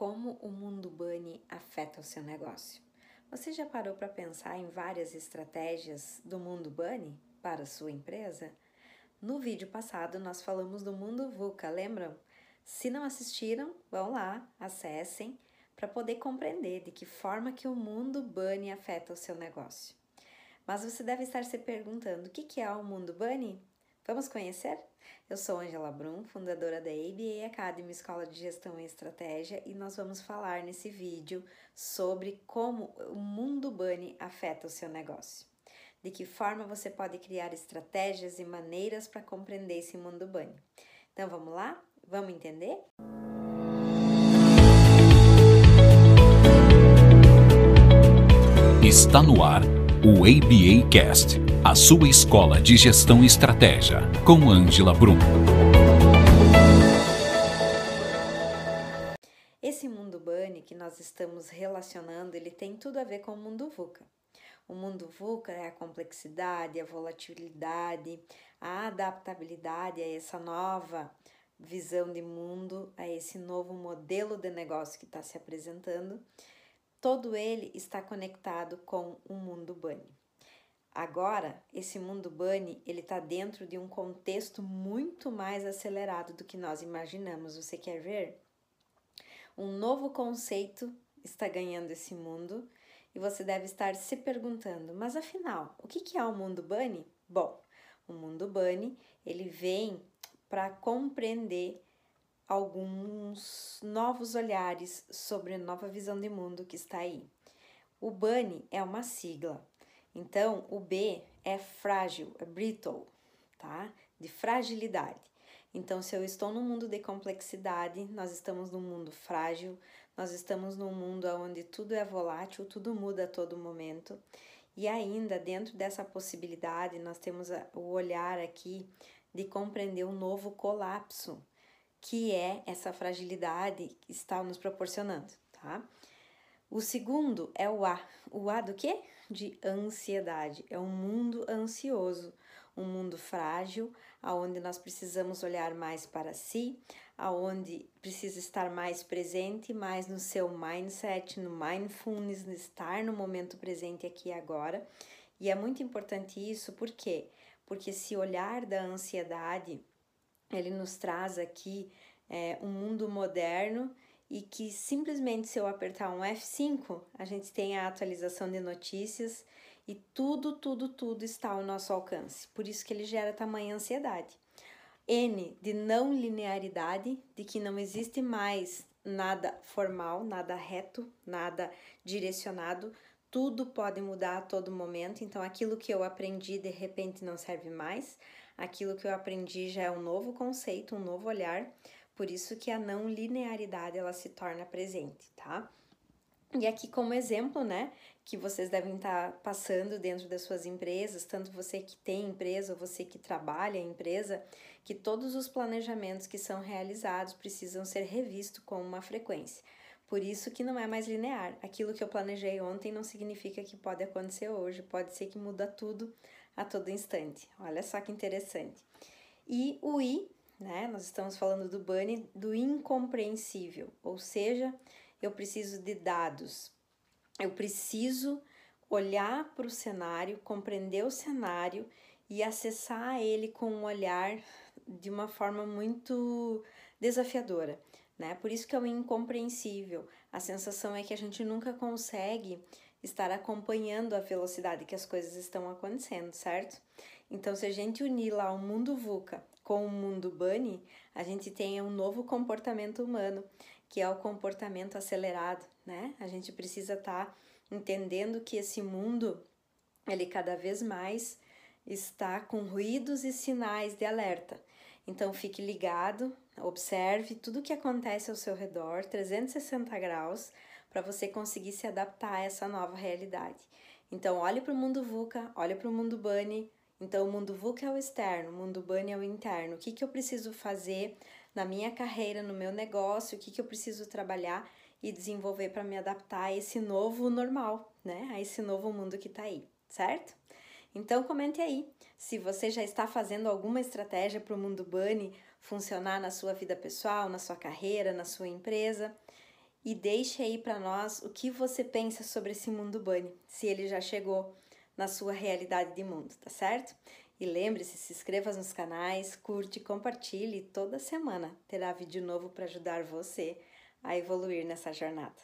Como o mundo Bunny afeta o seu negócio? Você já parou para pensar em várias estratégias do mundo Bunny para a sua empresa? No vídeo passado nós falamos do mundo VUCA, lembram? Se não assistiram, vão lá, acessem para poder compreender de que forma que o mundo Bunny afeta o seu negócio. Mas você deve estar se perguntando: o que é o mundo Bunny? Vamos conhecer? Eu sou Angela Brum, fundadora da ABA Academy Escola de Gestão e Estratégia, e nós vamos falar nesse vídeo sobre como o mundo Bunny afeta o seu negócio. De que forma você pode criar estratégias e maneiras para compreender esse mundo Bunny. Então vamos lá? Vamos entender? Está no ar o ABA Cast, a sua escola de gestão e estratégia, com Angela Brum. Esse mundo Bunny que nós estamos relacionando, ele tem tudo a ver com o mundo VUCA. O mundo VUCA é a complexidade, a volatilidade, a adaptabilidade a essa nova visão de mundo, a esse novo modelo de negócio que está se apresentando todo ele está conectado com o mundo Bunny. Agora, esse mundo Bunny, ele está dentro de um contexto muito mais acelerado do que nós imaginamos. Você quer ver? Um novo conceito está ganhando esse mundo e você deve estar se perguntando, mas afinal, o que é o mundo Bunny? Bom, o mundo Bunny, ele vem para compreender alguns novos olhares sobre a nova visão de mundo que está aí. O BUNny é uma sigla, então o B é frágil, é brittle, tá? De fragilidade. Então, se eu estou no mundo de complexidade, nós estamos num mundo frágil, nós estamos num mundo onde tudo é volátil, tudo muda a todo momento. E ainda dentro dessa possibilidade, nós temos o olhar aqui de compreender um novo colapso que é essa fragilidade que está nos proporcionando, tá? O segundo é o A. O A do quê? De ansiedade. É um mundo ansioso, um mundo frágil, aonde nós precisamos olhar mais para si, aonde precisa estar mais presente, mais no seu mindset, no mindfulness, estar no momento presente aqui e agora. E é muito importante isso, por quê? Porque esse olhar da ansiedade ele nos traz aqui é, um mundo moderno e que simplesmente se eu apertar um F5, a gente tem a atualização de notícias e tudo, tudo, tudo está ao nosso alcance. Por isso que ele gera tamanha ansiedade. N de não linearidade, de que não existe mais nada formal, nada reto, nada direcionado, tudo pode mudar a todo momento, então aquilo que eu aprendi de repente não serve mais, aquilo que eu aprendi já é um novo conceito, um novo olhar, por isso que a não linearidade ela se torna presente, tá? E aqui como exemplo, né, que vocês devem estar passando dentro das suas empresas, tanto você que tem empresa ou você que trabalha em empresa, que todos os planejamentos que são realizados precisam ser revistos com uma frequência. Por isso que não é mais linear. Aquilo que eu planejei ontem não significa que pode acontecer hoje, pode ser que muda tudo a todo instante. Olha só que interessante. E o I, né? Nós estamos falando do bunny do incompreensível, ou seja, eu preciso de dados. Eu preciso olhar para o cenário, compreender o cenário e acessar ele com um olhar de uma forma muito desafiadora né? Por isso que é o incompreensível. A sensação é que a gente nunca consegue estar acompanhando a velocidade que as coisas estão acontecendo, certo? Então, se a gente unir lá o mundo VUCA com o mundo Bunny, a gente tem um novo comportamento humano, que é o comportamento acelerado, né? A gente precisa estar tá entendendo que esse mundo, ele cada vez mais está com ruídos e sinais de alerta. Então fique ligado, observe tudo o que acontece ao seu redor, 360 graus, para você conseguir se adaptar a essa nova realidade. Então olhe para o mundo VUCA, olhe para o mundo Bunny. Então o mundo VUCA é o externo, o mundo Bunny é o interno. O que, que eu preciso fazer na minha carreira, no meu negócio, o que, que eu preciso trabalhar e desenvolver para me adaptar a esse novo normal, né? A esse novo mundo que está aí, certo? Então comente aí se você já está fazendo alguma estratégia para o mundo Bunny funcionar na sua vida pessoal, na sua carreira, na sua empresa. e deixe aí para nós o que você pensa sobre esse mundo bunny, se ele já chegou na sua realidade de mundo, tá certo? E lembre-se, se inscreva nos canais, curte, compartilhe. Toda semana terá vídeo novo para ajudar você a evoluir nessa jornada.